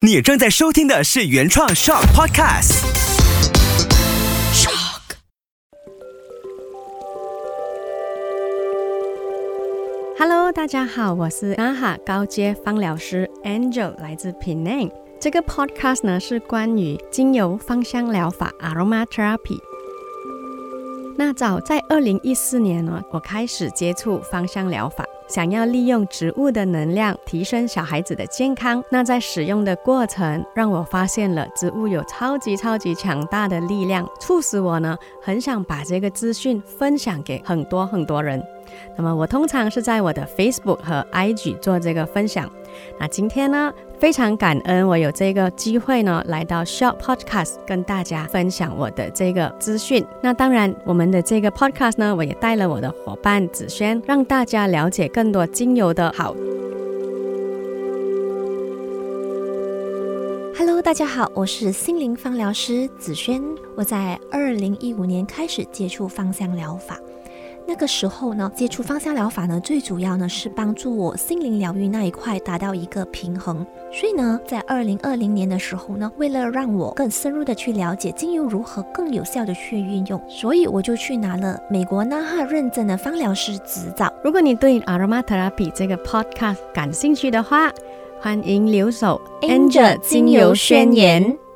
你正在收听的是原创 Shock Podcast。Hello，大家好，我是阿哈高阶芳疗师 Angel，来自 Penang。这个 podcast 呢是关于精油芳香疗法 （aromatherapy）。那早在二零一四年呢，我开始接触芳香疗法，想要利用植物的能量提升小孩子的健康。那在使用的过程，让我发现了植物有超级超级强大的力量，促使我呢很想把这个资讯分享给很多很多人。那么我通常是在我的 Facebook 和 IG 做这个分享。那今天呢，非常感恩我有这个机会呢，来到 Shop Podcast 跟大家分享我的这个资讯。那当然，我们的这个 Podcast 呢，我也带了我的伙伴子轩，让大家了解更多精油的好。Hello，大家好，我是心灵芳疗师子轩。我在二零一五年开始接触芳香疗法，那个时候呢，接触芳香疗法呢，最主要呢是帮助我心灵疗愈那一块达到一个平衡。所以呢，在二零二零年的时候呢，为了让我更深入的去了解精油如何更有效的去运用，所以我就去拿了美国纳哈认证的芳疗师执照。如果你对 Aromatherapy 这个 Podcast 感兴趣的话，欢迎留守 Angel 精油宣言。